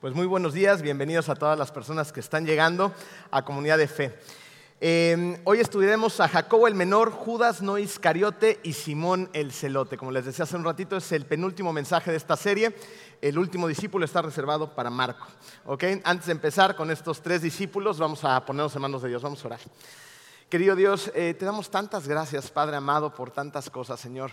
Pues muy buenos días, bienvenidos a todas las personas que están llegando a Comunidad de Fe. Eh, hoy estudiaremos a Jacobo el Menor, Judas no Iscariote y Simón el Celote. Como les decía hace un ratito, es el penúltimo mensaje de esta serie. El último discípulo está reservado para Marco. ¿okay? Antes de empezar con estos tres discípulos, vamos a ponernos en manos de Dios, vamos a orar. Querido Dios, eh, te damos tantas gracias, Padre amado, por tantas cosas, Señor.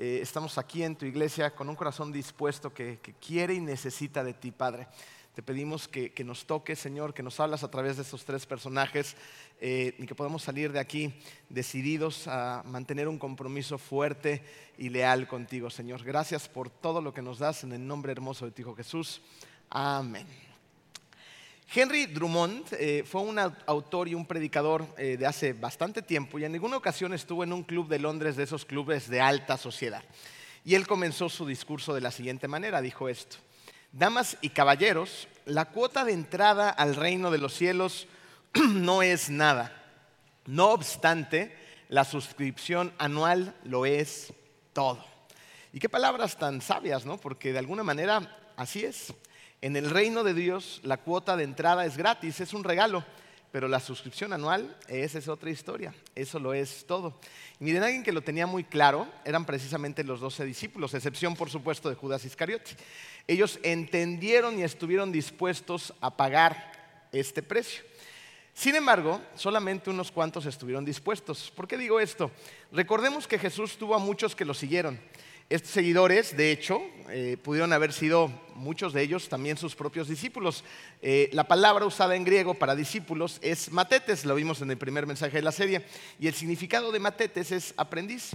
Eh, estamos aquí en tu iglesia con un corazón dispuesto que, quiere y necesita de ti, Padre. Te pedimos que, nos toques, Señor, que nos hablas a través de estos tres personajes eh, y que podamos salir de aquí decididos a mantener un compromiso fuerte y leal contigo, Señor. Gracias por todo lo que nos das en el nombre hermoso de tu Hijo Jesús. Amén. Henry Drummond eh, fue un autor y un predicador eh, de hace bastante tiempo y en ninguna ocasión estuvo en un club de Londres de esos clubes de alta sociedad. Y él comenzó su discurso de la siguiente manera, dijo esto, Damas y caballeros, la cuota de entrada al reino de los cielos no es nada. No obstante, la suscripción anual lo es todo. Y qué palabras tan sabias, ¿no? Porque de alguna manera así es. En el reino de Dios la cuota de entrada es gratis, es un regalo, pero la suscripción anual, esa es otra historia, eso lo es todo. miren, alguien que lo tenía muy claro eran precisamente los doce discípulos, excepción por supuesto de Judas Iscariote. Ellos entendieron y estuvieron dispuestos a pagar este precio. Sin embargo, solamente unos cuantos estuvieron dispuestos. ¿Por qué digo esto? Recordemos que Jesús tuvo a muchos que lo siguieron. Estos seguidores, de hecho, eh, pudieron haber sido muchos de ellos también sus propios discípulos. Eh, la palabra usada en griego para discípulos es matetes, lo vimos en el primer mensaje de la serie, y el significado de matetes es aprendiz.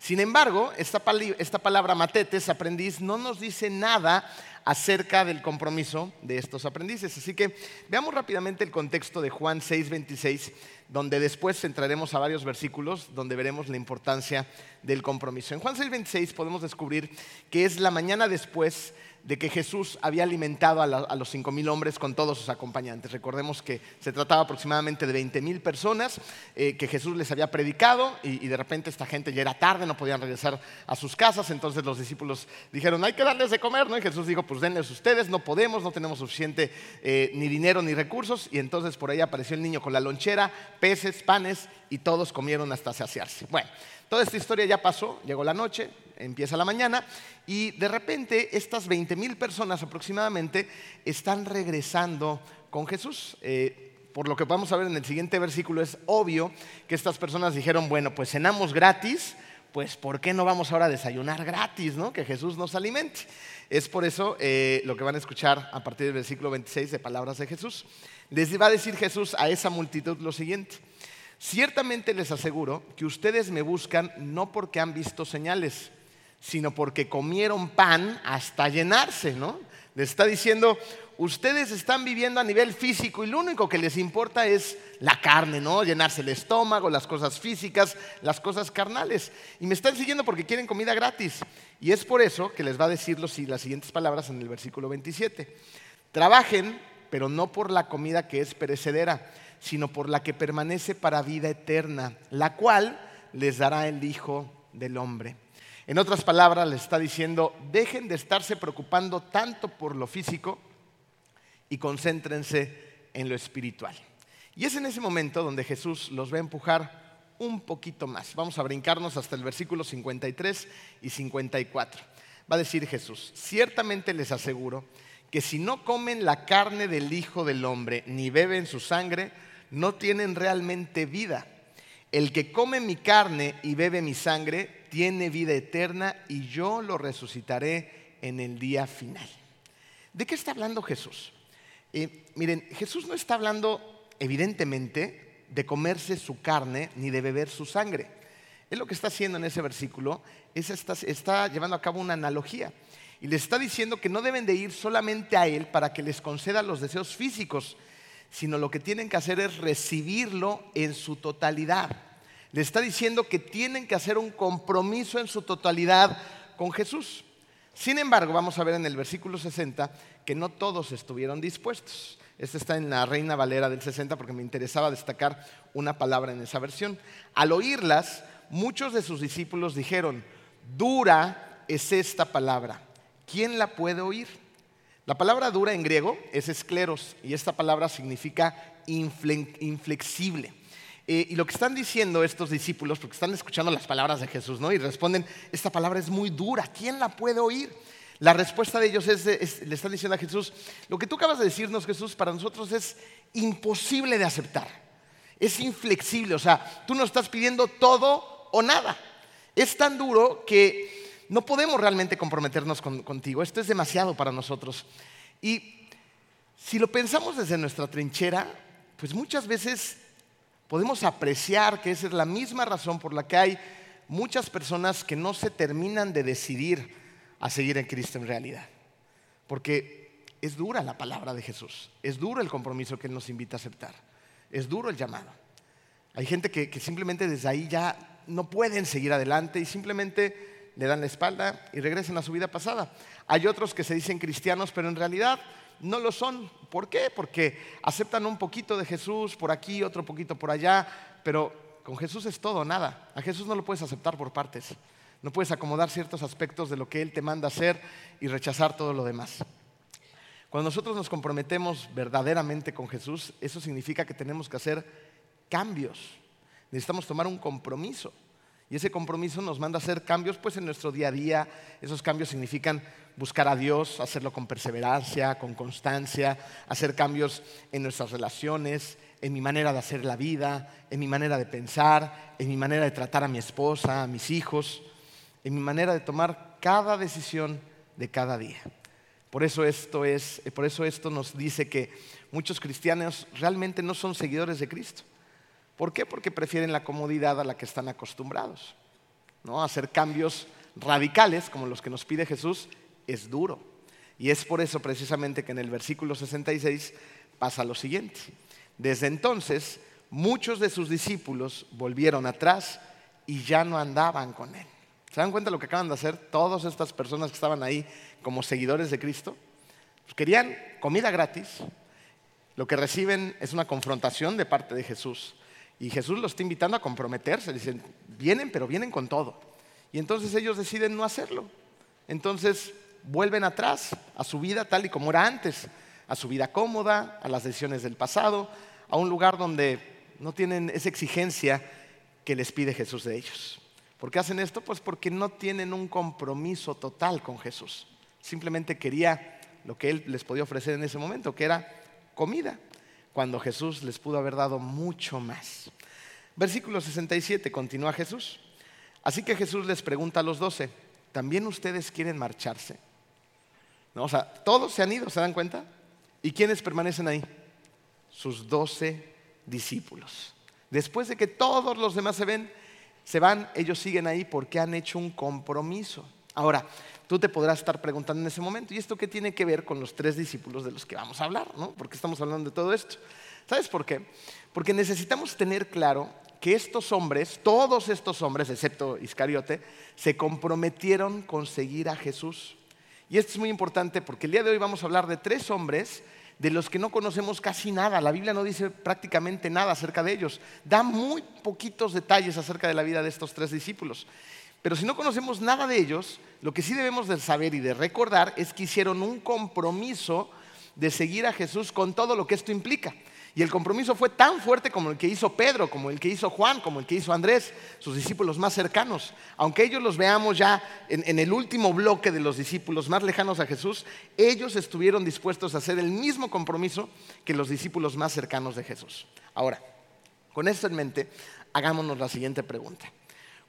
Sin embargo, esta, esta palabra matetes, aprendiz, no nos dice nada acerca del compromiso de estos aprendices. Así que veamos rápidamente el contexto de Juan 6:26, donde después entraremos a varios versículos donde veremos la importancia del compromiso. En Juan 6:26 podemos descubrir que es la mañana después de que Jesús había alimentado a, los cinco mil hombres con todos sus acompañantes. Recordemos que se trataba aproximadamente de 20 mil personas eh, que Jesús les había predicado y, de repente esta gente ya era tarde, no podían regresar a sus casas, entonces los discípulos dijeron, hay que darles de comer, ¿no? Y Jesús dijo, pues denles ustedes, no podemos, no tenemos suficiente eh, ni dinero ni recursos, y entonces por ahí apareció el niño con la lonchera, peces, panes, y todos comieron hasta saciarse. Bueno, toda esta historia ya pasó, llegó la noche, empieza la mañana y de repente estas 20 mil personas aproximadamente están regresando con Jesús. Eh, por lo que vamos a ver en el siguiente versículo, es obvio que estas personas dijeron, bueno, pues cenamos gratis, pues ¿por qué no vamos ahora a desayunar gratis, ¿no? Que Jesús nos alimente. Es por eso eh, lo que van a escuchar a partir del versículo 26 de palabras de Jesús. Les va a decir Jesús a esa multitud lo siguiente. Ciertamente les aseguro que ustedes me buscan no porque han visto señales, sino porque comieron pan hasta llenarse, ¿no? Les está diciendo, ustedes están viviendo a nivel físico y lo único que les importa es la carne, ¿no? Llenarse el estómago, las cosas físicas, las cosas carnales. Y me están siguiendo porque quieren comida gratis. Y es por eso que les va a decir las siguientes palabras en el versículo 27. Trabajen, pero no por la comida que es perecedera, sino por la que permanece para vida eterna, la cual les dará el Hijo del Hombre. En otras palabras, les está diciendo, dejen de estarse preocupando tanto por lo físico y concéntrense en lo espiritual. Y es en ese momento donde Jesús los va a empujar un poquito más. Vamos a brincarnos hasta el versículo 53 y 54. Va a decir Jesús, ciertamente les aseguro que si no comen la carne del Hijo del Hombre ni beben su sangre, no tienen realmente vida. El que come mi carne y bebe mi sangre tiene vida eterna y yo lo resucitaré en el día final. ¿De qué está hablando Jesús? Eh, miren, Jesús no está hablando evidentemente de comerse su carne ni de beber su sangre. Él lo que está haciendo en ese versículo es está, está llevando a cabo una analogía y les está diciendo que no deben de ir solamente a Él para que les conceda los deseos físicos, sino lo que tienen que hacer es recibirlo en su totalidad. Le está diciendo que tienen que hacer un compromiso en su totalidad con Jesús. Sin embargo, vamos a ver en el versículo 60 que no todos estuvieron dispuestos. Este está en la Reina Valera del 60 porque me interesaba destacar una palabra en esa versión. Al oírlas, muchos de sus discípulos dijeron, dura es esta palabra, ¿quién la puede oír? La palabra dura en griego es escleros y esta palabra significa inflexible. Eh, y lo que están diciendo estos discípulos, porque están escuchando las palabras de Jesús, ¿no? Y responden, esta palabra es muy dura, ¿quién la puede oír? La respuesta de ellos es, le están diciendo a Jesús, lo que tú acabas de decirnos, Jesús, para nosotros es imposible de aceptar. Es inflexible, o sea, tú nos estás pidiendo todo o nada. Es tan duro que no podemos realmente comprometernos contigo. Esto es demasiado para nosotros. Y si lo pensamos desde nuestra trinchera, pues muchas veces podemos apreciar que esa es la misma razón por la que hay muchas personas que no se terminan de decidir a seguir en Cristo en realidad. Porque es dura la palabra de Jesús, es duro el compromiso que Él nos invita a aceptar, es duro el llamado. Hay gente que, que simplemente desde ahí ya no pueden seguir adelante y simplemente le dan la espalda y regresan a su vida pasada. Hay otros que se dicen cristianos, pero en realidad no lo son. ¿Por qué? Porque aceptan un poquito de Jesús por aquí, otro poquito por allá, pero con Jesús es todo, nada. A Jesús no lo puedes aceptar por partes. No puedes acomodar ciertos aspectos de lo que Él te manda hacer y rechazar todo lo demás. Cuando nosotros nos comprometemos verdaderamente con Jesús, eso significa que tenemos que hacer cambios. Necesitamos tomar un compromiso. Y ese compromiso nos manda a hacer cambios pues en nuestro día a día. Esos cambios significan buscar a Dios, hacerlo con perseverancia, con constancia, hacer cambios en nuestras relaciones, en mi manera de hacer la vida, en mi manera de pensar, en mi manera de tratar a mi esposa, a mis hijos, en mi manera de tomar cada decisión de cada día. Por eso esto es, por eso esto nos dice que muchos cristianos realmente no son seguidores de Cristo. ¿Por qué? Porque prefieren la comodidad a la que están acostumbrados. ¿no? Hacer cambios radicales, como los que nos pide Jesús, es duro. Y es por eso precisamente que en el versículo 66 pasa lo siguiente. Desde entonces, muchos de sus discípulos volvieron atrás y ya no andaban con él. ¿Se dan cuenta de lo que acaban de hacer todas estas personas que estaban ahí como seguidores de Cristo? Pues querían comida gratis. Lo que reciben es una confrontación de parte de Jesús. Y Jesús los está invitando a comprometerse. Dicen, vienen, pero vienen con todo. Y entonces ellos deciden no hacerlo. Entonces vuelven atrás a su vida tal y como era antes, a su vida cómoda, a las decisiones del pasado, a un lugar donde no tienen esa exigencia que les pide Jesús de ellos. ¿Por qué hacen esto? Pues porque no tienen un compromiso total con Jesús. Simplemente quería lo que Él les podía ofrecer en ese momento, que era comida cuando Jesús les pudo haber dado mucho más. Versículo 67, continúa Jesús. Así que Jesús les pregunta a los doce, ¿también ustedes quieren marcharse? No, o sea, todos se han ido, ¿se dan cuenta? ¿Y quiénes permanecen ahí? Sus doce discípulos. Después de que todos los demás se ven, se van, ellos siguen ahí porque han hecho un compromiso. Ahora, tú te podrás estar preguntando en ese momento, ¿y esto qué tiene que ver con los tres discípulos de los que vamos a hablar? ¿no? ¿Por qué estamos hablando de todo esto? ¿Sabes por qué? Porque necesitamos tener claro que estos hombres, todos estos hombres, excepto Iscariote, se comprometieron con seguir a Jesús. Y esto es muy importante porque el día de hoy vamos a hablar de tres hombres de los que no conocemos casi nada. La Biblia no dice prácticamente nada acerca de ellos. Da muy poquitos detalles acerca de la vida de estos tres discípulos. Pero si no conocemos nada de ellos, lo que sí debemos de saber y de recordar es que hicieron un compromiso de seguir a Jesús con todo lo que esto implica. Y el compromiso fue tan fuerte como el que hizo Pedro, como el que hizo Juan, como el que hizo Andrés, sus discípulos más cercanos. Aunque ellos los veamos ya en, el último bloque de los discípulos más lejanos a Jesús, ellos estuvieron dispuestos a hacer el mismo compromiso que los discípulos más cercanos de Jesús. Ahora, con esto en mente, hagámonos la siguiente pregunta.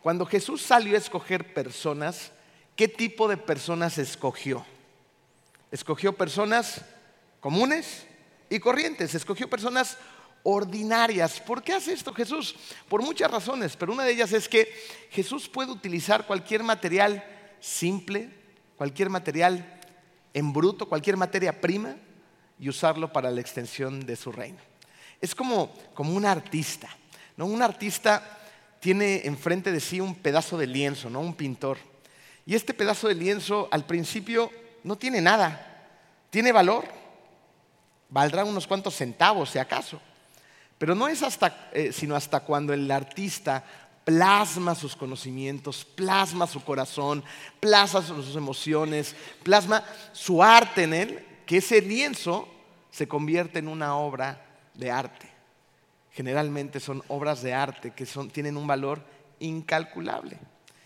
Cuando Jesús salió a escoger personas, ¿qué tipo de personas escogió? Escogió personas comunes y corrientes, escogió personas ordinarias. ¿Por qué hace esto Jesús? Por muchas razones, pero una de ellas es que Jesús puede utilizar cualquier material simple, cualquier material en bruto, cualquier materia prima y usarlo para la extensión de su reino. Es como, como un artista, ¿no? Un artista tiene enfrente de sí un pedazo de lienzo, ¿no? Un pintor. Y este pedazo de lienzo al principio no tiene nada, tiene valor, valdrá unos cuantos centavos si acaso. Pero no es hasta, eh, sino hasta cuando el artista plasma sus conocimientos, plasma su corazón, plasma sus emociones, plasma su arte en él, que ese lienzo se convierte en una obra de arte. Generalmente son obras de arte que tienen un valor incalculable.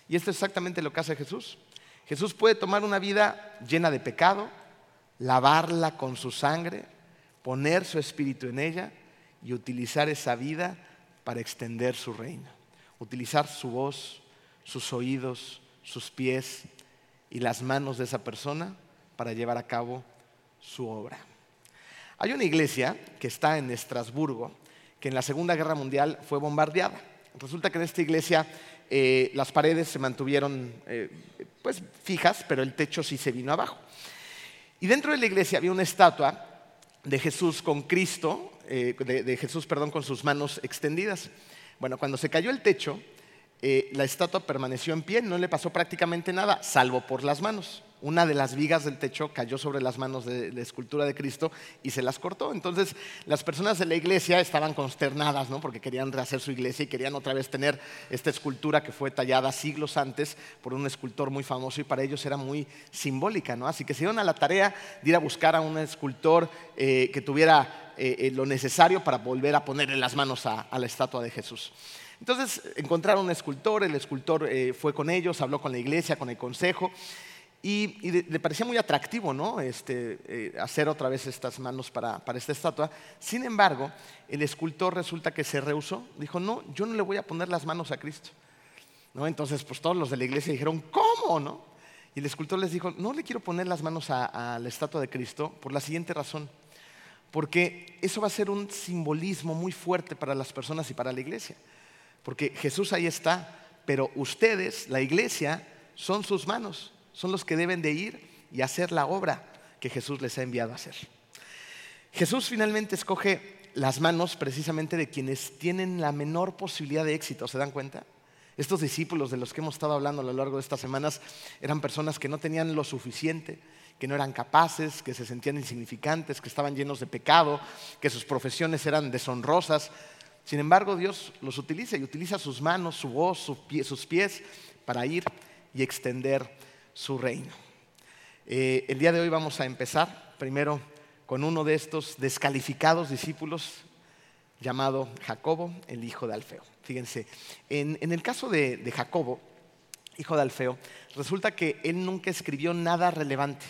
Y esto es exactamente lo que hace Jesús. Jesús puede tomar una vida llena de pecado, lavarla con su sangre, poner su espíritu en ella y utilizar esa vida para extender su reino. Utilizar su voz, sus oídos, sus pies y las manos de esa persona para llevar a cabo su obra. Hay una iglesia que está en Estrasburgo, que en la Segunda Guerra Mundial fue bombardeada. Resulta que en esta iglesia eh, las paredes se mantuvieron eh, pues, fijas, pero el techo sí se vino abajo. Y dentro de la iglesia había una estatua de Jesús con Cristo, eh, de, Jesús, perdón, con sus manos extendidas. Bueno, cuando se cayó el techo, la estatua permaneció en pie, no le pasó prácticamente nada, salvo por las manos una de las vigas del techo cayó sobre las manos de la escultura de Cristo y se las cortó. Entonces las personas de la iglesia estaban consternadas, ¿no? porque querían rehacer su iglesia y querían otra vez tener esta escultura que fue tallada siglos antes por un escultor muy famoso y para ellos era muy simbólica. ¿no? Así que se dieron a la tarea de ir a buscar a un escultor eh, que tuviera eh, eh, lo necesario para volver a ponerle las manos a, la estatua de Jesús. Entonces encontraron un escultor, el escultor fue con ellos, habló con la iglesia, con el consejo y, le parecía muy atractivo ¿no? este, eh, hacer otra vez estas manos para, para, esta estatua. Sin embargo, el escultor resulta que se rehusó. Dijo, no, yo no le voy a poner las manos a Cristo. ¿No? Entonces, pues todos los de la iglesia dijeron, ¿cómo? ¿no? Y el escultor les dijo, no le quiero poner las manos a, a la estatua de Cristo por la siguiente razón. Porque eso va a ser un simbolismo muy fuerte para las personas y para la iglesia. Porque Jesús ahí está, pero ustedes, la iglesia, son sus manos son los que deben de ir y hacer la obra que Jesús les ha enviado a hacer. Jesús finalmente escoge las manos precisamente de quienes tienen la menor posibilidad de éxito, ¿se dan cuenta? Estos discípulos de los que hemos estado hablando a lo largo de estas semanas eran personas que no tenían lo suficiente, que no eran capaces, que se sentían insignificantes, que estaban llenos de pecado, que sus profesiones eran deshonrosas. Sin embargo, Dios los utiliza y utiliza sus manos, su voz, sus pies para ir y extender su reino. Eh, el día de hoy vamos a empezar primero con uno de estos descalificados discípulos llamado Jacobo, el hijo de Alfeo. Fíjense, en, el caso de, Jacobo, hijo de Alfeo, resulta que él nunca escribió nada relevante.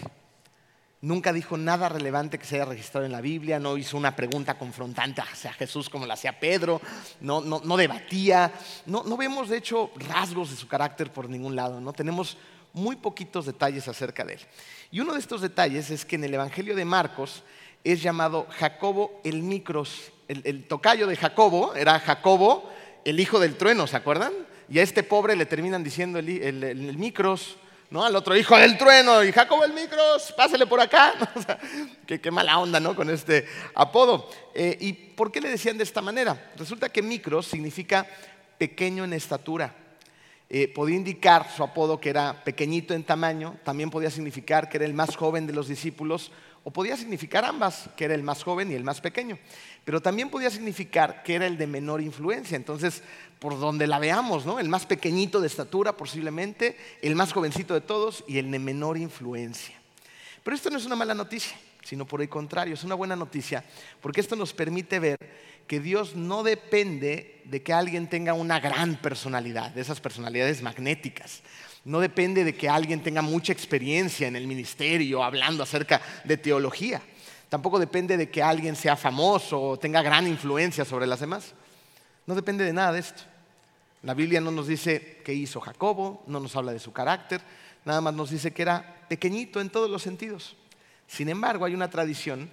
Nunca dijo nada relevante que se haya registrado en la Biblia, no hizo una pregunta confrontante hacia Jesús como la hacía Pedro, no, no, no debatía, no, no, vemos de hecho rasgos de su carácter por ningún lado, no tenemos muy poquitos detalles acerca de él. Y uno de estos detalles es que en el Evangelio de Marcos es llamado Jacobo el Micros. El, tocayo de Jacobo era Jacobo, el hijo del trueno, ¿se acuerdan? Y a este pobre le terminan diciendo el, Micros, ¿no? Al otro hijo del trueno, y Jacobo el Micros, pásale por acá. qué, mala onda, ¿no? Con este apodo. Eh, ¿Y por qué le decían de esta manera? Resulta que Micros significa pequeño en estatura. Eh, podía indicar su apodo que era pequeñito en tamaño, también podía significar que era el más joven de los discípulos, o podía significar ambas, que era el más joven y el más pequeño, pero también podía significar que era el de menor influencia. Entonces, por donde la veamos, ¿no? el más pequeñito de estatura posiblemente, el más jovencito de todos y el de menor influencia. Pero esto no es una mala noticia, sino por el contrario, es una buena noticia, porque esto nos permite ver que Dios no depende de que alguien tenga una gran personalidad, de esas personalidades magnéticas. No depende de que alguien tenga mucha experiencia en el ministerio hablando acerca de teología. Tampoco depende de que alguien sea famoso o tenga gran influencia sobre las demás. No depende de nada de esto. La Biblia no nos dice qué hizo Jacobo, no nos habla de su carácter, nada más nos dice que era pequeñito en todos los sentidos. Sin embargo, hay una tradición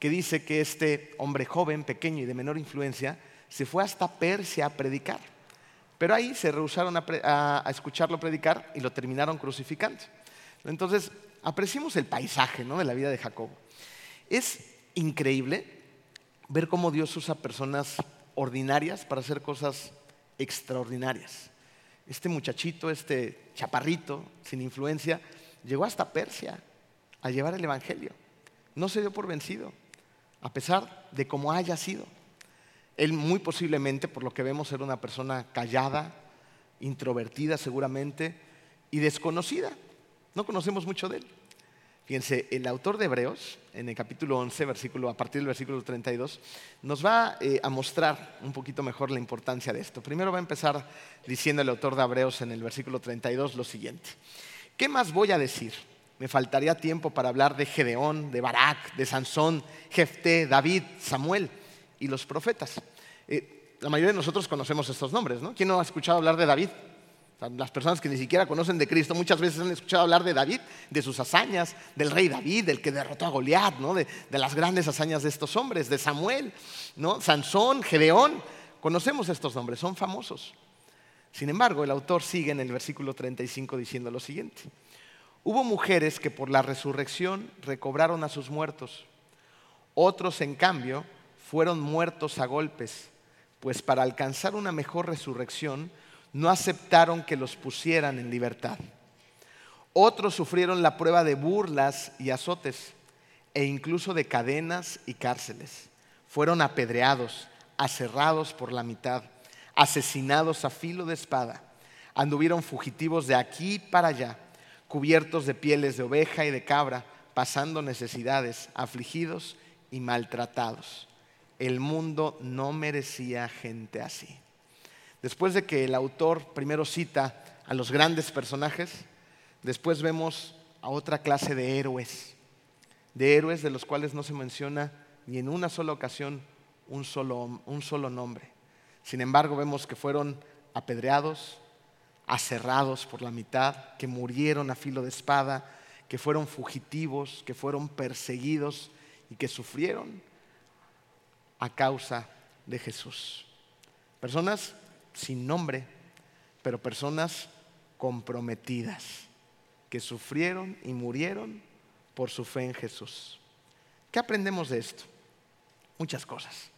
que dice que este hombre joven, pequeño y de menor influencia, se fue hasta Persia a predicar. Pero ahí se rehusaron a, escucharlo predicar y lo terminaron crucificando. Entonces, apreciemos el paisaje de la vida de Jacobo. Es increíble ver cómo Dios usa personas ordinarias para hacer cosas extraordinarias. Este muchachito, este chaparrito, sin influencia, llegó hasta Persia a llevar el Evangelio. No se dio por vencido a pesar de cómo haya sido. Él muy posiblemente, por lo que vemos, era una persona callada, introvertida seguramente y desconocida. No conocemos mucho de él. Fíjense, el autor de Hebreos, en el capítulo 11, versículo, a partir del versículo 32, nos va eh, a mostrar un poquito mejor la importancia de esto. Primero va a empezar diciendo el autor de Hebreos en el versículo 32 lo siguiente. ¿Qué más voy a decir? Me faltaría tiempo para hablar de Gedeón, de Barak, de Sansón, Jefté, David, Samuel y los profetas. Eh, la mayoría de nosotros conocemos estos nombres, ¿no? ¿Quién no ha escuchado hablar de David? Las personas que ni siquiera conocen de Cristo muchas veces han escuchado hablar de David, de sus hazañas, del rey David, del que derrotó a Goliat, ¿no? de, las grandes hazañas de estos hombres, de Samuel, ¿no? Sansón, Gedeón. Conocemos estos nombres, son famosos. Sin embargo, el autor sigue en el versículo 35 diciendo lo siguiente. Hubo mujeres que por la resurrección recobraron a sus muertos. Otros, en cambio, fueron muertos a golpes, pues para alcanzar una mejor resurrección, no aceptaron que los pusieran en libertad. Otros sufrieron la prueba de burlas y azotes e incluso de cadenas y cárceles. Fueron apedreados, aserrados por la mitad, asesinados a filo de espada. Anduvieron fugitivos de aquí para allá, cubiertos de pieles de oveja y de cabra, pasando necesidades, afligidos y maltratados. El mundo no merecía gente así. Después de que el autor primero cita a los grandes personajes, después vemos a otra clase de héroes, de héroes de los cuales no se menciona ni en una sola ocasión un solo, un solo nombre. Sin embargo, vemos que fueron apedreados, aserrados por la mitad, que murieron a filo de espada, que fueron fugitivos, que fueron perseguidos y que sufrieron a causa de Jesús. Personas sin nombre, pero personas comprometidas, que sufrieron y murieron por su fe en Jesús. ¿Qué aprendemos de esto? Muchas cosas.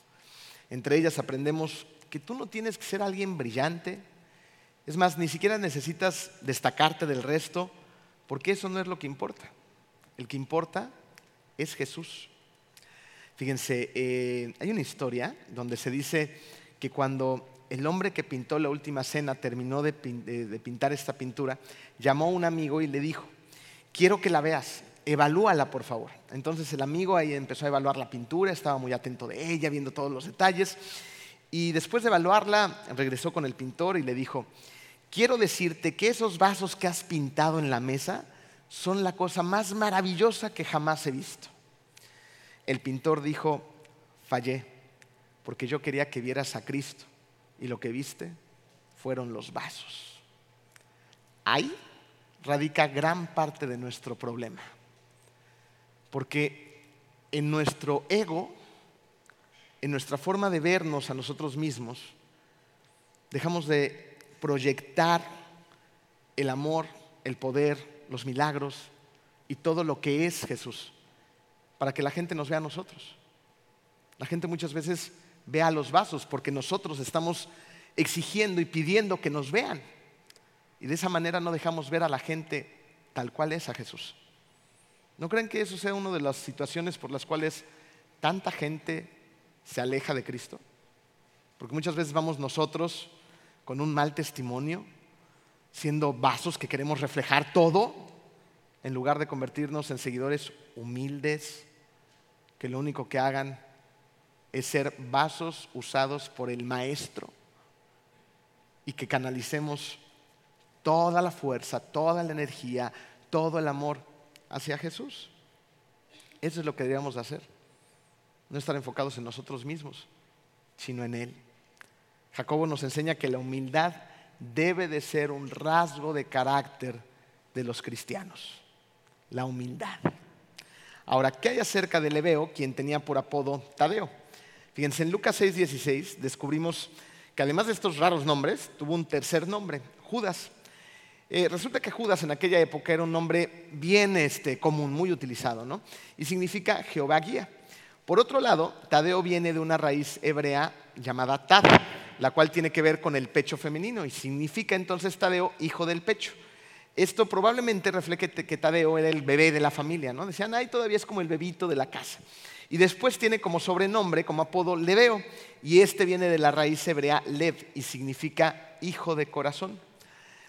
Entre ellas aprendemos que tú no tienes que ser alguien brillante. Es más, ni siquiera necesitas destacarte del resto, porque eso no es lo que importa. El que importa es Jesús. Fíjense, eh, hay una historia donde se dice que cuando el hombre que pintó la última cena terminó de, pintar esta pintura, llamó a un amigo y le dijo, quiero que la veas, evalúala por favor. Entonces el amigo ahí empezó a evaluar la pintura, estaba muy atento de ella, viendo todos los detalles, y después de evaluarla regresó con el pintor y le dijo, quiero decirte que esos vasos que has pintado en la mesa son la cosa más maravillosa que jamás he visto. El pintor dijo, fallé, porque yo quería que vieras a Cristo y lo que viste fueron los vasos. Ahí radica gran parte de nuestro problema. Porque en nuestro ego, en nuestra forma de vernos a nosotros mismos, dejamos de proyectar el amor, el poder, los milagros y todo lo que es Jesús para que la gente nos vea a nosotros. La gente muchas veces vea los vasos, porque nosotros estamos exigiendo y pidiendo que nos vean. Y de esa manera no dejamos ver a la gente tal cual es a Jesús. ¿No creen que eso sea una de las situaciones por las cuales tanta gente se aleja de Cristo? Porque muchas veces vamos nosotros con un mal testimonio, siendo vasos que queremos reflejar todo, en lugar de convertirnos en seguidores humildes, que lo único que hagan es ser vasos usados por el Maestro y que canalicemos toda la fuerza, toda la energía, todo el amor hacia Jesús. Eso es lo que deberíamos hacer. No estar enfocados en nosotros mismos, sino en Él. Jacobo nos enseña que la humildad debe de ser un rasgo de carácter de los cristianos. La humildad. Ahora, ¿qué hay acerca de Leveo, quien tenía por apodo Tadeo? Fíjense, en Lucas 6:16 descubrimos que además de estos raros nombres, tuvo un tercer nombre, Judas. Eh, resulta que Judas en aquella época era un nombre bien este, común, muy utilizado, ¿no? Y significa Jehová guía. Por otro lado, Tadeo viene de una raíz hebrea llamada Tad, la cual tiene que ver con el pecho femenino y significa entonces Tadeo, hijo del pecho. Esto probablemente refleje que Tadeo era el bebé de la familia, ¿no? Decían, ay, todavía es como el bebito de la casa. Y después tiene como sobrenombre, como apodo, Leveo. Y este viene de la raíz hebrea Lev y significa hijo de corazón.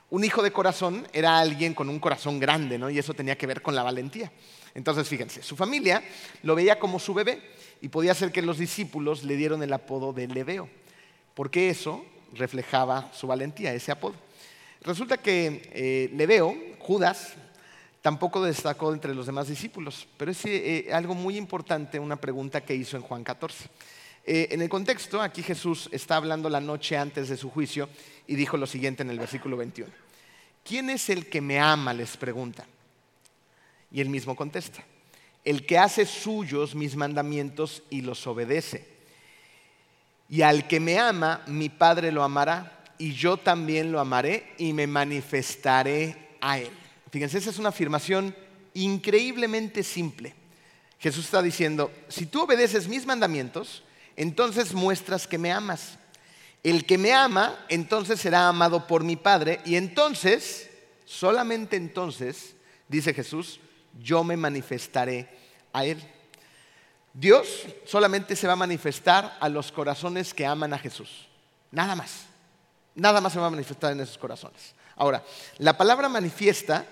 Un hijo de corazón era alguien con un corazón grande, ¿no? Y eso tenía que ver con la valentía. Entonces, fíjense, su familia lo veía como su bebé y podía ser que los discípulos le dieron el apodo de Leveo, porque eso reflejaba su valentía, ese apodo. Resulta que eh, Leveo, Judas, tampoco destacó entre los demás discípulos, pero es eh, algo muy importante, una pregunta que hizo en Juan 14. Eh, en el contexto, aquí Jesús está hablando la noche antes de su juicio y dijo lo siguiente en el versículo 21. ¿Quién es el que me ama? les pregunta. Y él mismo contesta, el que hace suyos mis mandamientos y los obedece. Y al que me ama, mi Padre lo amará, y yo también lo amaré y me manifestaré a él. Fíjense, esa es una afirmación increíblemente simple. Jesús está diciendo, si tú obedeces mis mandamientos, entonces muestras que me amas. El que me ama, entonces será amado por mi Padre, y entonces, solamente entonces, dice Jesús, yo me manifestaré a Él. Dios solamente se va a manifestar a los corazones que aman a Jesús. Nada más. Nada más se va a manifestar en esos corazones. Ahora, la palabra manifiesta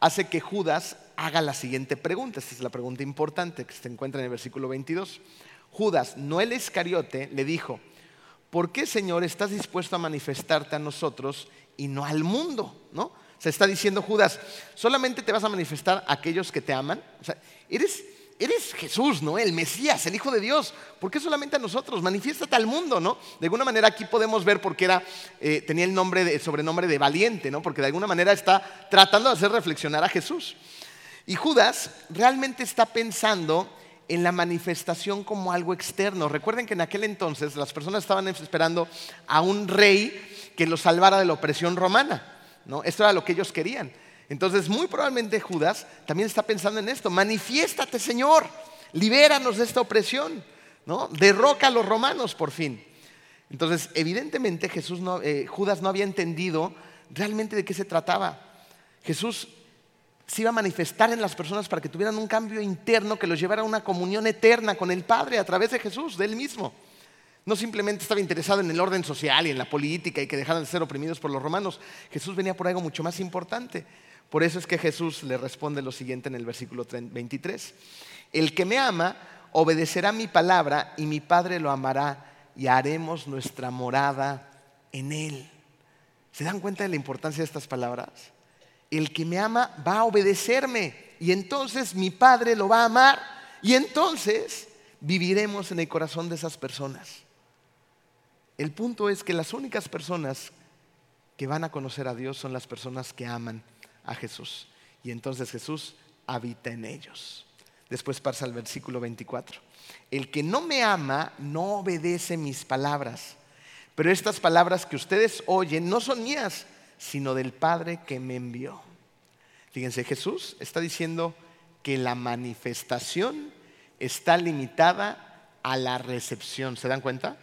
hace que Judas haga la siguiente pregunta. Esta es la pregunta importante que se encuentra en el versículo 22. Judas, no el Iscariote, le dijo, ¿por qué Señor estás dispuesto a manifestarte a nosotros y no al mundo? ¿No? Se está diciendo Judas, solamente te vas a manifestar a aquellos que te aman. O sea, eres, eres Jesús, ¿no? El Mesías, el Hijo de Dios. ¿Por qué solamente a nosotros? Manifiéstate al mundo, ¿no? De alguna manera aquí podemos ver por qué era, eh, tenía el, nombre el sobrenombre de valiente, ¿no? Porque de alguna manera está tratando de hacer reflexionar a Jesús. Y Judas realmente está pensando en la manifestación como algo externo. Recuerden que en aquel entonces las personas estaban esperando a un rey que los salvara de la opresión romana. ¿no? Esto era lo que ellos querían. Entonces, muy probablemente Judas también está pensando en esto. Manifiéstate, Señor. Libéranos de esta opresión. ¿no? Derroca a los romanos por fin. Entonces, evidentemente Jesús eh, Judas no había entendido realmente de qué se trataba. Jesús se iba a manifestar en las personas para que tuvieran un cambio interno que los llevara a una comunión eterna con el Padre a través de Jesús, de Él mismo. No simplemente estaba interesado en el orden social y en la política y que dejaran de ser oprimidos por los romanos. Jesús venía por algo mucho más importante. Por eso es que Jesús le responde lo siguiente en el versículo 23. El que me ama obedecerá mi palabra y mi Padre lo amará y haremos nuestra morada en él. ¿Se dan cuenta de la importancia de estas palabras? El que me ama va a obedecerme y entonces mi Padre lo va a amar y entonces viviremos en el corazón de esas personas. El punto es que las únicas personas que van a conocer a Dios son las personas que aman a Jesús. Y entonces Jesús habita en ellos. Después pasa al versículo 24. El que no me ama no obedece mis palabras. Pero estas palabras que ustedes oyen no son mías, sino del Padre que me envió. Fíjense, Jesús está diciendo que la manifestación está limitada a la recepción. ¿Se dan cuenta?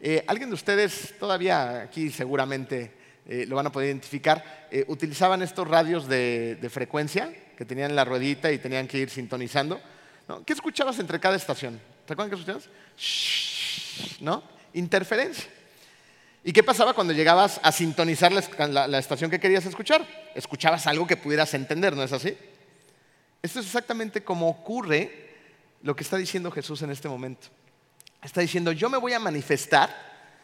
Eh, ¿Alguien de ustedes, todavía aquí seguramente eh, lo van a poder identificar, eh, utilizaban estos radios de, frecuencia que tenían la ruedita y tenían que ir sintonizando? ¿Qué escuchabas entre cada estación? ¿Te acuerdan qué escuchabas? ¿no? Interferencia. ¿Y qué pasaba cuando llegabas a sintonizar la, la, estación que querías escuchar? Escuchabas algo que pudieras entender, ¿no es así? Esto es exactamente como ocurre lo que está diciendo Jesús en este momento. Está diciendo, yo me voy a manifestar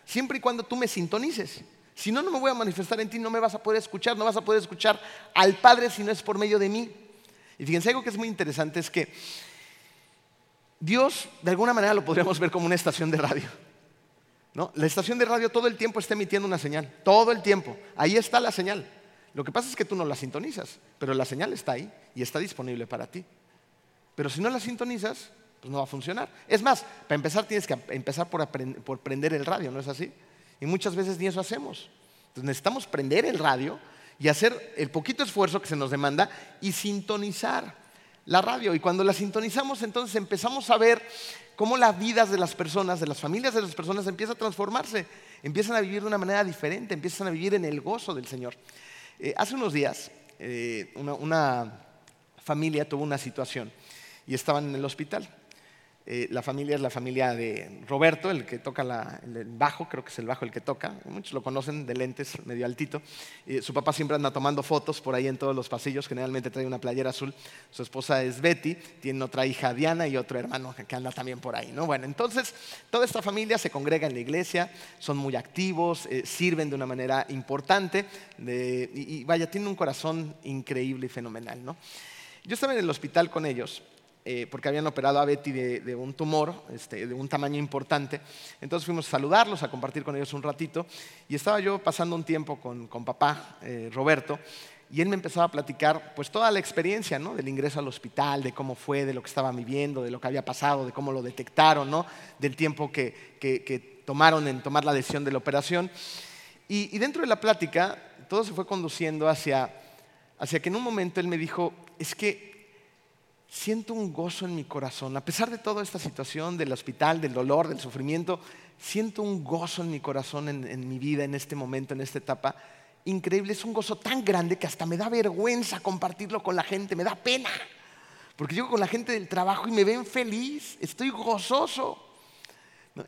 siempre y cuando tú me sintonices. Si no, no me voy a manifestar en ti, no me vas a poder escuchar, no vas a poder escuchar al Padre si no es por medio de mí. Y fíjense, algo que es muy interesante es que Dios, de alguna manera, lo podríamos ver como una estación de radio. ¿no? La estación de radio todo el tiempo está emitiendo una señal, todo el tiempo. Ahí está la señal. Lo que pasa es que tú no la sintonizas, pero la señal está ahí y está disponible para ti. Pero si no la sintonizas, pues no va a funcionar. Es más, para empezar tienes que empezar por, por prender el radio, ¿no es así? Y muchas veces ni eso hacemos. Entonces necesitamos prender el radio y hacer el poquito esfuerzo que se nos demanda y sintonizar la radio. Y cuando la sintonizamos, entonces empezamos a ver cómo las vidas de las personas, de las familias de las personas, empieza a transformarse, empiezan a vivir de una manera diferente, empiezan a vivir en el gozo del Señor. Eh, hace unos días, eh, una familia tuvo una situación y estaban en el hospital. Eh, la familia es la familia de Roberto, el que toca el bajo, creo que es el bajo el que toca. Muchos lo conocen, de lentes, medio altito. su papá siempre anda tomando fotos por ahí en todos los pasillos, generalmente trae una playera azul. Su esposa es Betty, tiene otra hija Diana y otro hermano que anda también por ahí. ¿no? Bueno, entonces toda esta familia se congrega en la iglesia, son muy activos, eh, sirven de una manera importante y, y, vaya, tienen un corazón increíble y fenomenal. ¿no? Yo estaba en el hospital con ellos eh, porque habían operado a Betty de, un tumor, este, de un tamaño importante. Entonces fuimos a saludarlos, a compartir con ellos un ratito, y estaba yo pasando un tiempo con, papá, eh, Roberto, y él me empezaba a platicar pues toda la experiencia, ¿no? Del ingreso al hospital, de cómo fue, de lo que estaba viviendo, de lo que había pasado, de cómo lo detectaron, ¿no? Del tiempo que, tomaron en tomar la decisión de la operación. Y, dentro de la plática, todo se fue conduciendo hacia, hacia que en un momento él me dijo, es que siento un gozo en mi corazón. A pesar de toda esta situación del hospital, del dolor, del sufrimiento, siento un gozo en mi corazón, en, mi vida, en este momento, en esta etapa. Increíble, es un gozo tan grande que hasta me da vergüenza compartirlo con la gente, me da pena. Porque llego con la gente del trabajo y me ven feliz, estoy gozoso.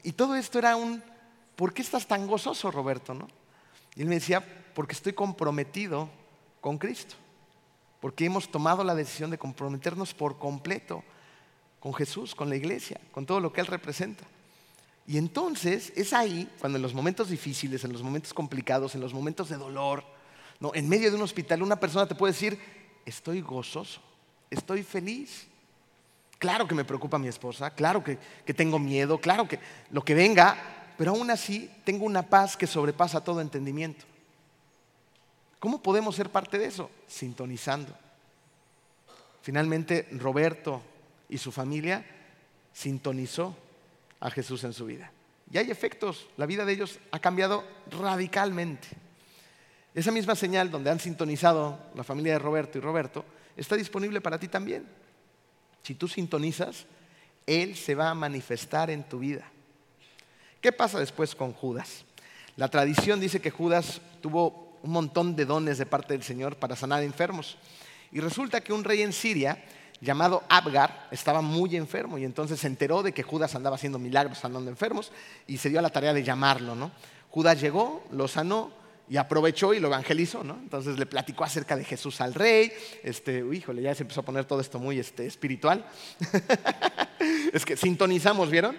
Y todo esto era un, ¿por qué estás tan gozoso, Roberto? ¿no? Y él me decía, porque estoy comprometido con Cristo porque hemos tomado la decisión de comprometernos por completo con Jesús, con la iglesia, con todo lo que Él representa. Y entonces es ahí, cuando en los momentos difíciles, en los momentos complicados, en los momentos de dolor, ¿no? en medio de un hospital, una persona te puede decir, estoy gozoso, estoy feliz. Claro que me preocupa mi esposa, claro que, que tengo miedo, claro que lo que venga, pero aún así tengo una paz que sobrepasa todo entendimiento. ¿Cómo podemos ser parte de eso? Sintonizando. Finalmente, Roberto y su familia sintonizó a Jesús en su vida. Y hay efectos, la vida de ellos ha cambiado radicalmente. Esa misma señal donde han sintonizado la familia de Roberto y Roberto está disponible para ti también. Si tú sintonizas, Él se va a manifestar en tu vida. ¿Qué pasa después con Judas? La tradición dice que Judas tuvo un montón de dones de parte del Señor para sanar enfermos. Y resulta que un rey en Siria llamado Abgar estaba muy enfermo y entonces se enteró de que Judas andaba haciendo milagros sanando enfermos y se dio a la tarea de llamarlo. ¿no? Judas llegó, lo sanó y aprovechó y lo evangelizó. ¿no? Entonces le platicó acerca de Jesús al rey. Este, híjole, ya se empezó a poner todo esto muy este, espiritual. es que sintonizamos, ¿vieron?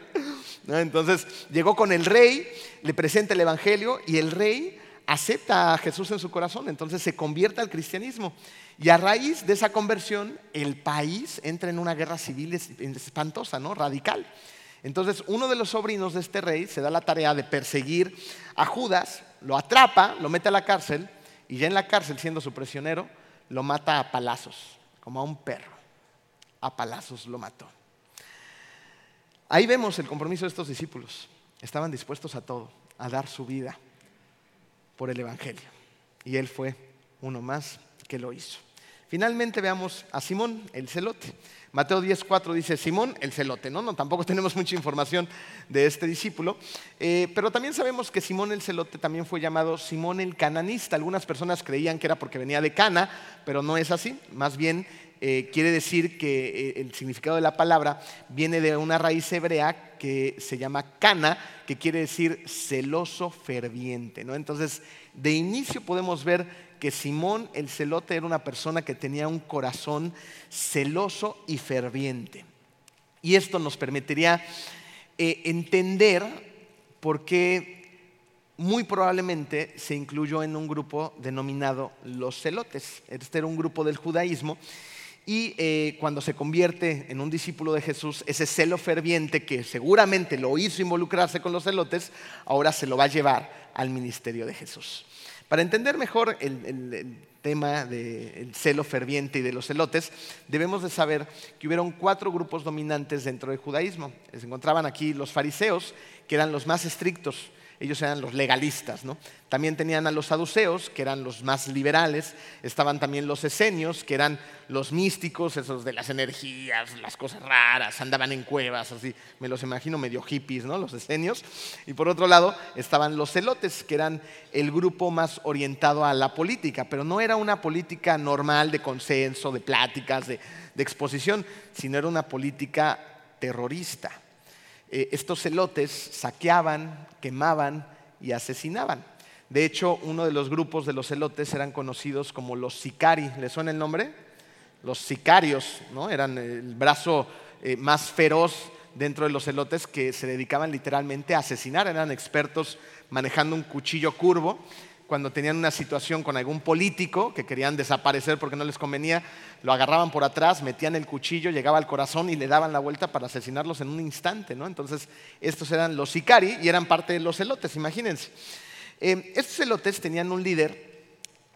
Entonces llegó con el rey, le presenta el evangelio y el rey acepta a Jesús en su corazón, entonces se convierte al cristianismo. Y a raíz de esa conversión, el país entra en una guerra civil espantosa, ¿no? Radical. Entonces, uno de los sobrinos de este rey se da la tarea de perseguir a Judas, lo atrapa, lo mete a la cárcel, y ya en la cárcel, siendo su prisionero, lo mata a palazos, como a un perro. A palazos lo mató. Ahí vemos el compromiso de estos discípulos. Estaban dispuestos a todo, a dar su vida por el Evangelio. Y él fue uno más que lo hizo. Finalmente veamos a Simón, el celote. Mateo 10.4 dice Simón, el celote. ¿no? no tampoco tenemos mucha información de este discípulo, eh, pero también sabemos que Simón el celote también fue llamado Simón el cananista. Algunas personas creían que era porque venía de Cana, pero no es así. Más bien eh, quiere decir que eh, el significado de la palabra viene de una raíz hebrea que se llama cana, que quiere decir celoso ferviente. ¿no? Entonces, de inicio podemos ver que Simón el celote era una persona que tenía un corazón celoso y ferviente. Y esto nos permitiría eh, entender por qué muy probablemente se incluyó en un grupo denominado los celotes. Este era un grupo del judaísmo y eh, cuando se convierte en un discípulo de Jesús, ese celo ferviente que seguramente lo hizo involucrarse con los celotes, ahora se lo va a llevar al ministerio de Jesús. Para entender mejor el, tema del celo ferviente y de los celotes, debemos de saber que hubieron cuatro grupos dominantes dentro del judaísmo. Se encontraban aquí los fariseos, que eran los más estrictos, ellos eran los legalistas. ¿no? También tenían a los saduceos, que eran los más liberales, estaban también los esenios, que eran los místicos, esos de las energías, las cosas raras, andaban en cuevas, así, me los imagino medio hippies, ¿no? los esenios. Y por otro lado estaban los celotes, que eran el grupo más orientado a la política, pero no era una política normal de consenso, de pláticas, de exposición, sino era una política terrorista. Eh, estos celotes saqueaban, quemaban y asesinaban. De hecho, uno de los grupos de los celotes eran conocidos como los sicari. ¿Le suena el nombre? Los sicarios, ¿no? Eran el brazo eh, más feroz dentro de los celotes que se dedicaban literalmente a asesinar. Eran expertos manejando un cuchillo curvo cuando tenían una situación con algún político que querían desaparecer porque no les convenía, lo agarraban por atrás, metían el cuchillo, llegaba al corazón y le daban la vuelta para asesinarlos en un instante. ¿no? Entonces, estos eran los sicari y eran parte de los celotes, imagínense. Eh, estos celotes tenían un líder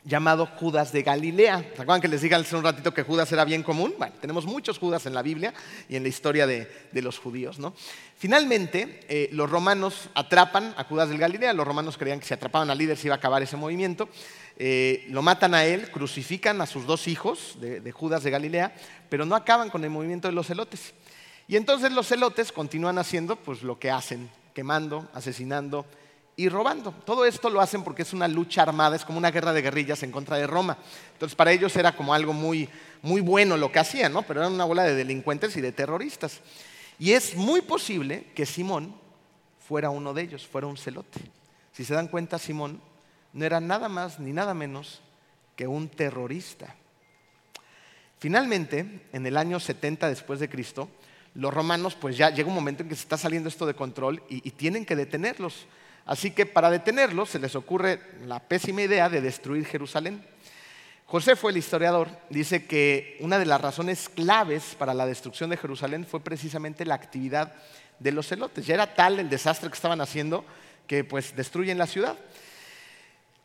llamado Judas de Galilea. ¿Se acuerdan que les dije hace un ratito que Judas era bien común? Bueno, tenemos muchos Judas en la Biblia y en la historia de, los judíos. ¿no? Finalmente, eh, los romanos atrapan a Judas de Galilea. Los romanos creían que si atrapaban al líder se iba a acabar ese movimiento. Eh, lo matan a él, crucifican a sus dos hijos de, Judas de Galilea, pero no acaban con el movimiento de los celotes. Y entonces los celotes continúan haciendo pues, lo que hacen, quemando, asesinando, y robando. Todo esto lo hacen porque es una lucha armada, es como una guerra de guerrillas en contra de Roma. Entonces para ellos era como algo muy, muy bueno lo que hacían, ¿no? pero eran una bola de delincuentes y de terroristas. Y es muy posible que Simón fuera uno de ellos, fuera un celote. Si se dan cuenta, Simón no era nada más ni nada menos que un terrorista. Finalmente, en el año 70 después de Cristo, los romanos, pues ya llega un momento en que se está saliendo esto de control y, y tienen que detenerlos. Así que para detenerlos se les ocurre la pésima idea de destruir Jerusalén. José fue el historiador, dice que una de las razones claves para la destrucción de Jerusalén fue precisamente la actividad de los celotes. Ya era tal el desastre que estaban haciendo que pues destruyen la ciudad.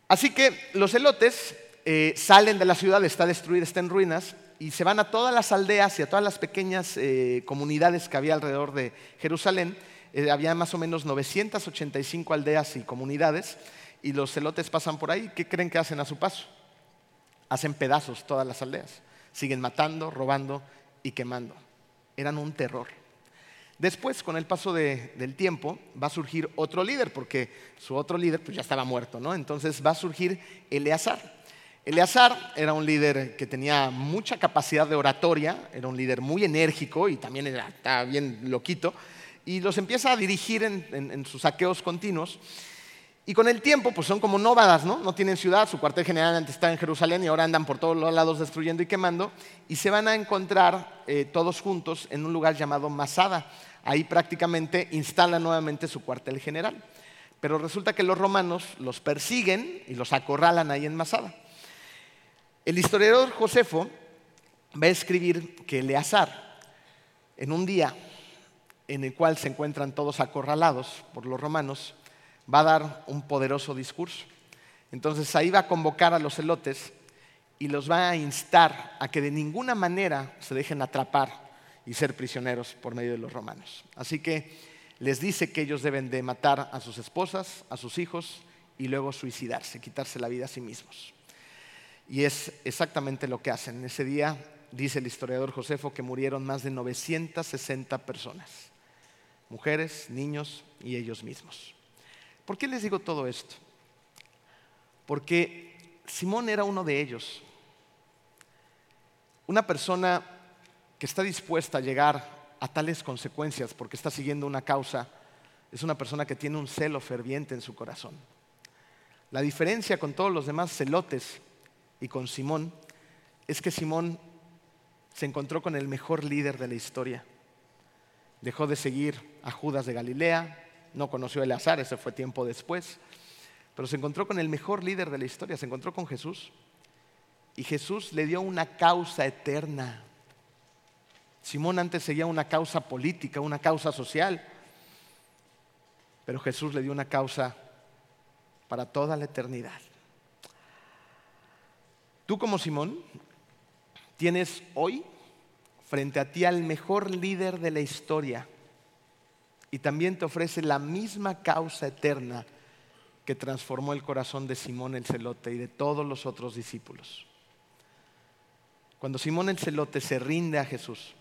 Así que los celotes eh, salen de la ciudad, está destruida, está en ruinas, y se van a todas las aldeas y a todas las pequeñas eh, comunidades que había alrededor de Jerusalén eh, había más o menos 985 aldeas y comunidades y los celotes pasan por ahí. ¿Qué creen que hacen a su paso? Hacen pedazos todas las aldeas. Siguen matando, robando y quemando. Eran un terror. Después, con el paso del tiempo, va a surgir otro líder, porque su otro líder pues, ya estaba muerto, ¿no? Entonces va a surgir Eleazar. Eleazar era un líder que tenía mucha capacidad de oratoria, era un líder muy enérgico y también era, estaba bien loquito, y los empieza a dirigir en, sus saqueos continuos. Y con el tiempo, pues son como nómadas, ¿no? No tienen ciudad, su cuartel general antes estaba en Jerusalén y ahora andan por todos los lados destruyendo y quemando. Y se van a encontrar eh, todos juntos en un lugar llamado Masada. Ahí prácticamente instalan nuevamente su cuartel general. Pero resulta que los romanos los persiguen y los acorralan ahí en Masada. El historiador Josefo va a escribir que Eleazar, en un día, en el cual se encuentran todos acorralados por los romanos, va a dar un poderoso discurso. Entonces ahí va a convocar a los celotes y los va a instar a que de ninguna manera se dejen atrapar y ser prisioneros por medio de los romanos. Así que les dice que ellos deben de matar a sus esposas, a sus hijos y luego suicidarse, quitarse la vida a sí mismos. Y es exactamente lo que hacen. En ese día dice el historiador Josefo que murieron más de 960 personas mujeres, niños y ellos mismos. ¿Por qué les digo todo esto? Porque Simón era uno de ellos. Una persona que está dispuesta a llegar a tales consecuencias porque está siguiendo una causa es una persona que tiene un celo ferviente en su corazón. La diferencia con todos los demás celotes y con Simón es que Simón se encontró con el mejor líder de la historia dejó de seguir a Judas de Galilea, no conoció a Eleazar, ese fue tiempo después, pero se encontró con el mejor líder de la historia, se encontró con Jesús. Y Jesús le dio una causa eterna. Simón antes seguía una causa política, una causa social, pero Jesús le dio una causa para toda la eternidad. Tú como Simón tienes hoy frente a ti al mejor líder de la historia y también te ofrece la misma causa eterna que transformó el corazón de Simón el celote y de todos los otros discípulos. Cuando Simón el celote se rinde a Jesús,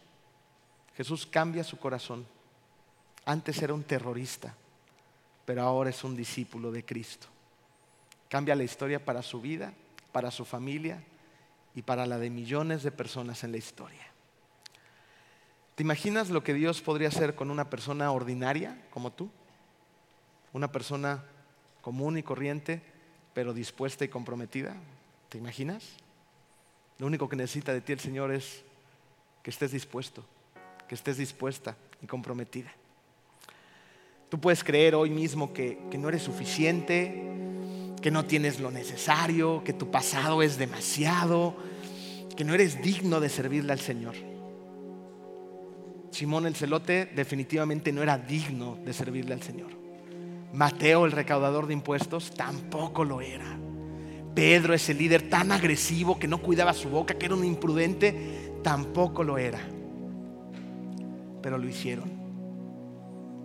Jesús cambia su corazón. Antes era un terrorista, pero ahora es un discípulo de Cristo. Cambia la historia para su vida, para su familia y para la de millones de personas en la historia. ¿Te imaginas lo que Dios podría hacer con una persona ordinaria como tú? Una persona común y corriente, pero dispuesta y comprometida. ¿Te imaginas? Lo único que necesita de ti el Señor es que estés dispuesto, que estés dispuesta y comprometida. Tú puedes creer hoy mismo que, que no eres suficiente, que no tienes lo necesario, que tu pasado es demasiado, que no eres digno de servirle al Señor. Simón el celote definitivamente no era digno de servirle al Señor. Mateo el recaudador de impuestos tampoco lo era. Pedro ese líder tan agresivo que no cuidaba su boca, que era un imprudente, tampoco lo era. Pero lo hicieron.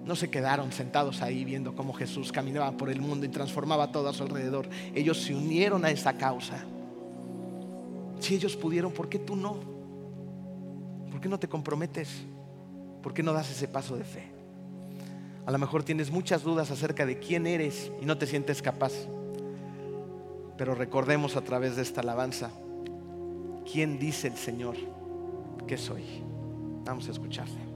No se quedaron sentados ahí viendo cómo Jesús caminaba por el mundo y transformaba todo a su alrededor. Ellos se unieron a esa causa. Si ellos pudieron, ¿por qué tú no? ¿Por qué no te comprometes? ¿Por qué no das ese paso de fe? A lo mejor tienes muchas dudas acerca de quién eres y no te sientes capaz. Pero recordemos a través de esta alabanza, ¿quién dice el Señor que soy? Vamos a escucharle.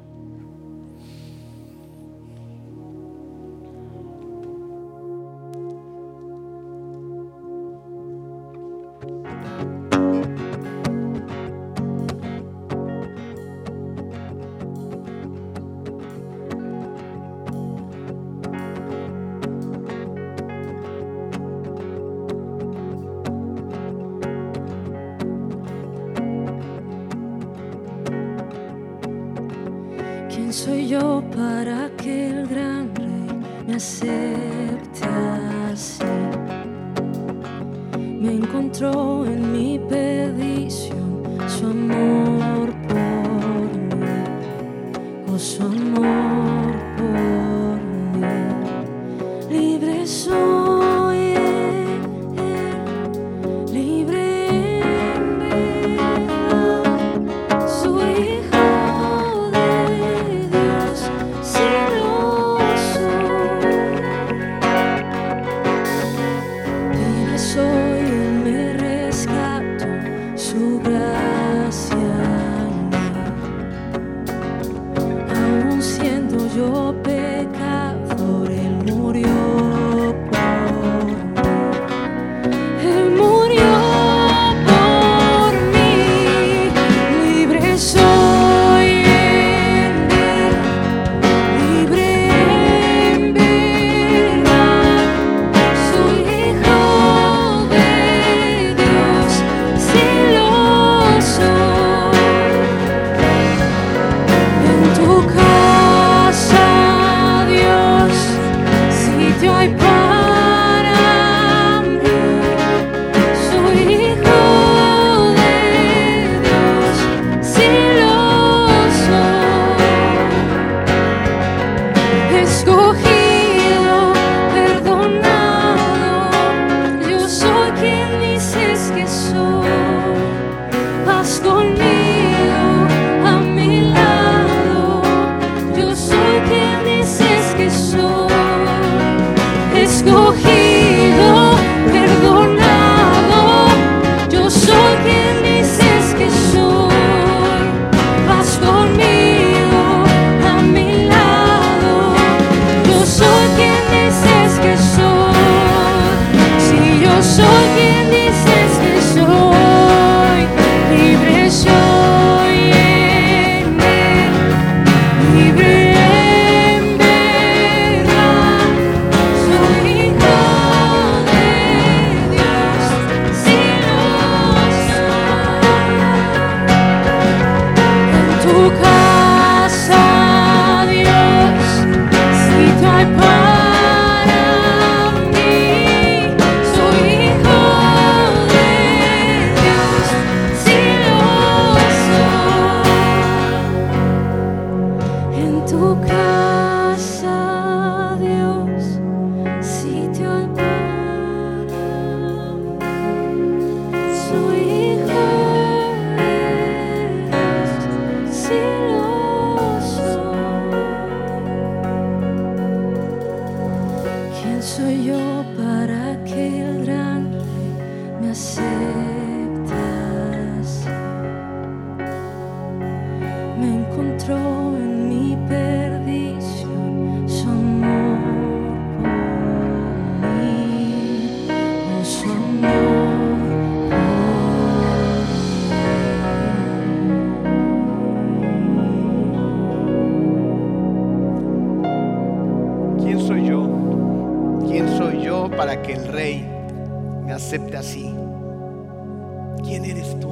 ¿Quién eres tú?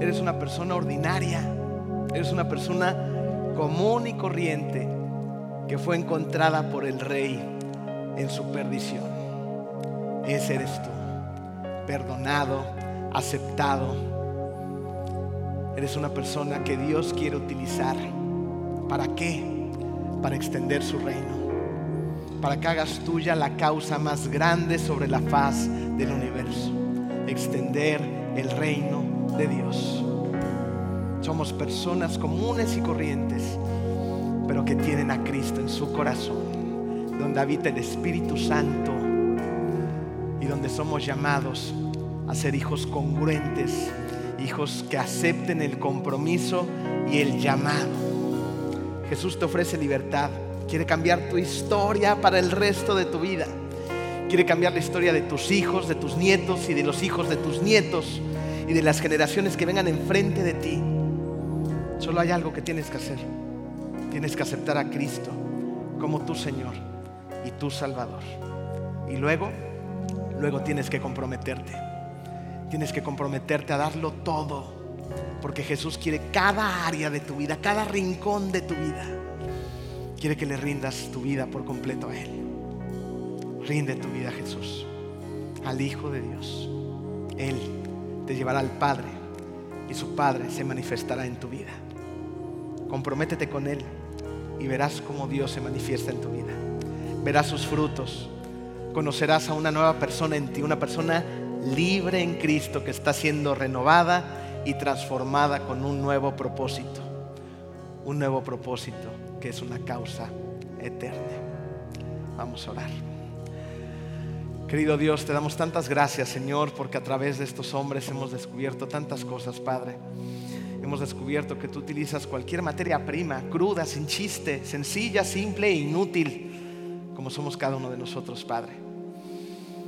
Eres una persona ordinaria, eres una persona común y corriente que fue encontrada por el rey en su perdición. Ese eres tú, perdonado, aceptado. Eres una persona que Dios quiere utilizar. ¿Para qué? Para extender su reino. Para que hagas tuya la causa más grande sobre la faz del universo. Extender el reino de Dios. Somos personas comunes y corrientes, pero que tienen a Cristo en su corazón, donde habita el Espíritu Santo y donde somos llamados a ser hijos congruentes, hijos que acepten el compromiso y el llamado. Jesús te ofrece libertad, quiere cambiar tu historia para el resto de tu vida. Quiere cambiar la historia de tus hijos, de tus nietos y de los hijos de tus nietos y de las generaciones que vengan enfrente de ti. Solo hay algo que tienes que hacer. Tienes que aceptar a Cristo como tu Señor y tu Salvador. Y luego, luego tienes que comprometerte. Tienes que comprometerte a darlo todo. Porque Jesús quiere cada área de tu vida, cada rincón de tu vida. Quiere que le rindas tu vida por completo a Él. Rinde tu vida a Jesús, al Hijo de Dios. Él te llevará al Padre y su Padre se manifestará en tu vida. Comprométete con Él y verás cómo Dios se manifiesta en tu vida. Verás sus frutos. Conocerás a una nueva persona en ti, una persona libre en Cristo que está siendo renovada y transformada con un nuevo propósito. Un nuevo propósito que es una causa eterna. Vamos a orar. Querido Dios, te damos tantas gracias, Señor, porque a través de estos hombres hemos descubierto tantas cosas, Padre. Hemos descubierto que tú utilizas cualquier materia prima, cruda, sin chiste, sencilla, simple e inútil, como somos cada uno de nosotros, Padre.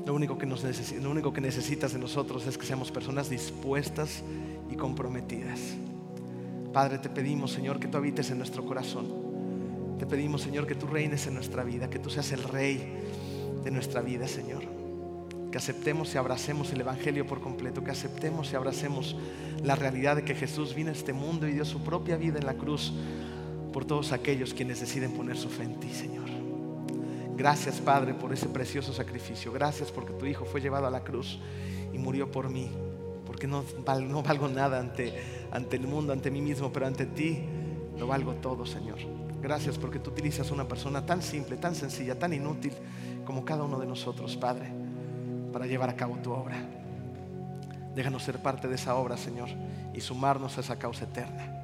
Lo único que, nos lo único que necesitas de nosotros es que seamos personas dispuestas y comprometidas. Padre, te pedimos, Señor, que tú habites en nuestro corazón. Te pedimos, Señor, que tú reines en nuestra vida, que tú seas el rey de nuestra vida, Señor. Que aceptemos y abracemos el Evangelio por completo, que aceptemos y abracemos la realidad de que Jesús vino a este mundo y dio su propia vida en la cruz por todos aquellos quienes deciden poner su fe en ti, Señor. Gracias, Padre, por ese precioso sacrificio. Gracias porque tu Hijo fue llevado a la cruz y murió por mí, porque no, no valgo nada ante, ante el mundo, ante mí mismo, pero ante ti lo valgo todo, Señor. Gracias porque tú utilizas una persona tan simple, tan sencilla, tan inútil como cada uno de nosotros, Padre, para llevar a cabo tu obra. Déjanos ser parte de esa obra, Señor, y sumarnos a esa causa eterna.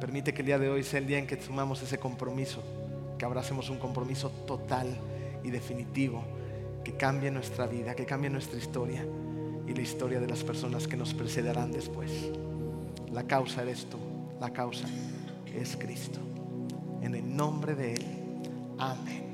Permite que el día de hoy sea el día en que sumamos ese compromiso, que abracemos un compromiso total y definitivo, que cambie nuestra vida, que cambie nuestra historia y la historia de las personas que nos precederán después. La causa eres tú, la causa es Cristo. En el nombre de Él. Amén.